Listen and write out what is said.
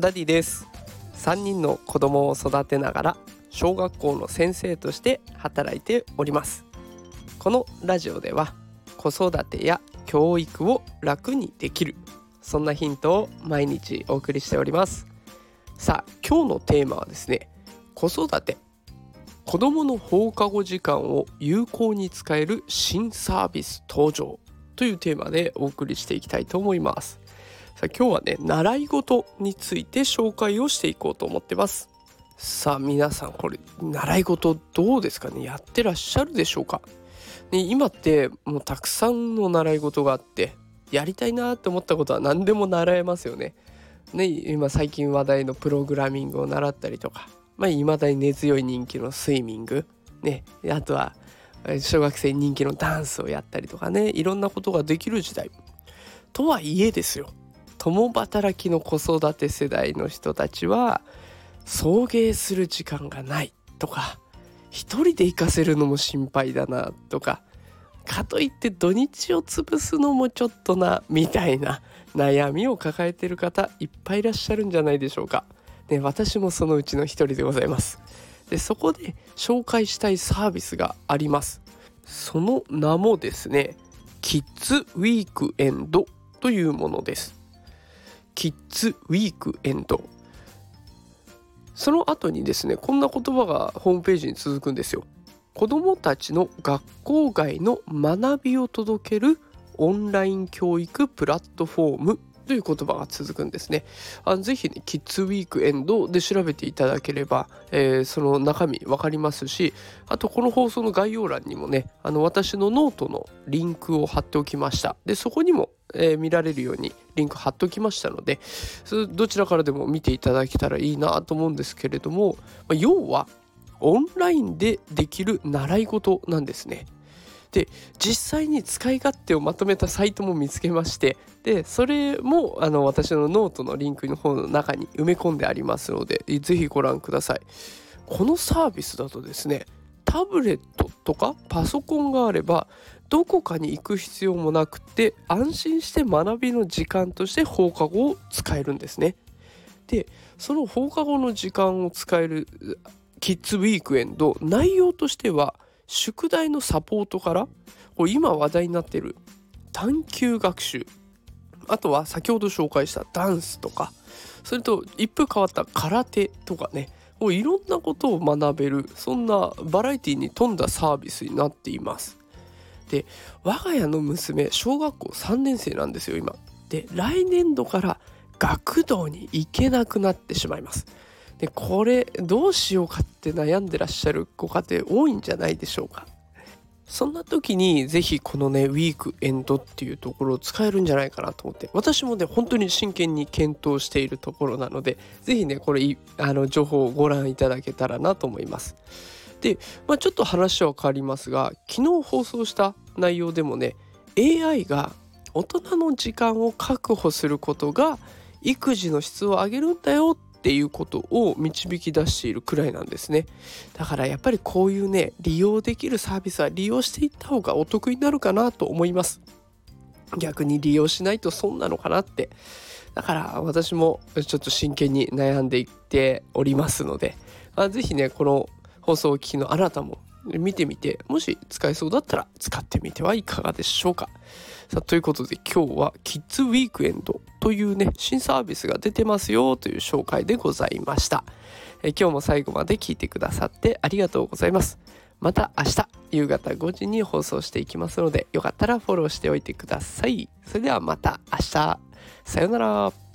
ダディです。3人の子供を育てながら小学校の先生として働いております。このラジオでは子育てや教育を楽にできるそんなヒントを毎日お送りしております。さあ今日のテーマはですね子育て。子供の放課後時間を有効に使える新サービス登場というテーマでお送りしていきたいと思います。さあ今日はね習い事について紹介をしていこうと思ってます。さあ皆さんこれ習い事どうですかね？やってらっしゃるでしょうか、ね、今ってもうたくさんの習い事があってやりたいなって思ったことは何でも習えますよね。ね今最近話題のプログラミングを習ったりとかまあ未だに根強い人気のスイミング。ねあとは小学生人気のダンスをやったりとかねいろんなことができる時代。とはいえですよ。共働きの子育て世代の人たちは送迎する時間がないとか一人で行かせるのも心配だなとかかといって土日を潰すのもちょっとなみたいな悩みを抱えてる方いっぱいいらっしゃるんじゃないでしょうか。ね、私もそのうちの一人でございます。でそこで紹介したいサービスがあります。その名もですねキッズウィークエンドというものです。キッズウィークエンドその後にですねこんな言葉がホームページに続くんですよ。子どもたちの学校外の学びを届けるオンライン教育プラットフォーム。という言葉が続くんですね。あぜひね、キッズウィークエンドで調べていただければ、えー、その中身わかりますし、あとこの放送の概要欄にもね、あの私のノートのリンクを貼っておきました。で、そこにも、えー、見られるようにリンク貼っておきましたので、どちらからでも見ていただけたらいいなと思うんですけれども、まあ、要はオンラインでできる習い事なんですね。で実際に使い勝手をまとめたサイトも見つけましてでそれもあの私のノートのリンクの方の中に埋め込んでありますので是非ご覧ください。このサービスだとですねタブレットとかパソコンがあればどこかに行く必要もなくて安心して学びの時間として放課後を使えるんですね。でその放課後の時間を使えるキッズウィークエンド内容としては宿題のサポートからこれ今話題になってる探究学習あとは先ほど紹介したダンスとかそれと一風変わった空手とかねもういろんなことを学べるそんなバラエティに富んだサービスになっています。で我が家の娘小学校3年生なんですよ今。で来年度から学童に行けなくなってしまいます。でこれどうしようかって悩んでらっしゃるご家庭多いんじゃないでしょうか。そんな時にぜひこのねウィークエンドっていうところを使えるんじゃないかなと思って。私もね本当に真剣に検討しているところなのでぜひねこれあの情報をご覧いただけたらなと思います。で、まあ、ちょっと話は変わりますが昨日放送した内容でもね AI が大人の時間を確保することが育児の質を上げるんだよっていうことを導き出しているくらいなんですね。だからやっぱりこういうね利用できるサービスは利用していった方がお得になるかなと思います。逆に利用しないと損なのかなって。だから私もちょっと真剣に悩んでいっておりますので。是非ねこの放送を聞きのあなたも見てみてもし使えそうだったら使ってみてはいかがでしょうか。さあということで今日はキッズウィークエンドというね新サービスが出てますよという紹介でございました。え今日も最後まで聞いてくださってありがとうございます。また明日夕方5時に放送していきますのでよかったらフォローしておいてください。それではまた明日。さようなら。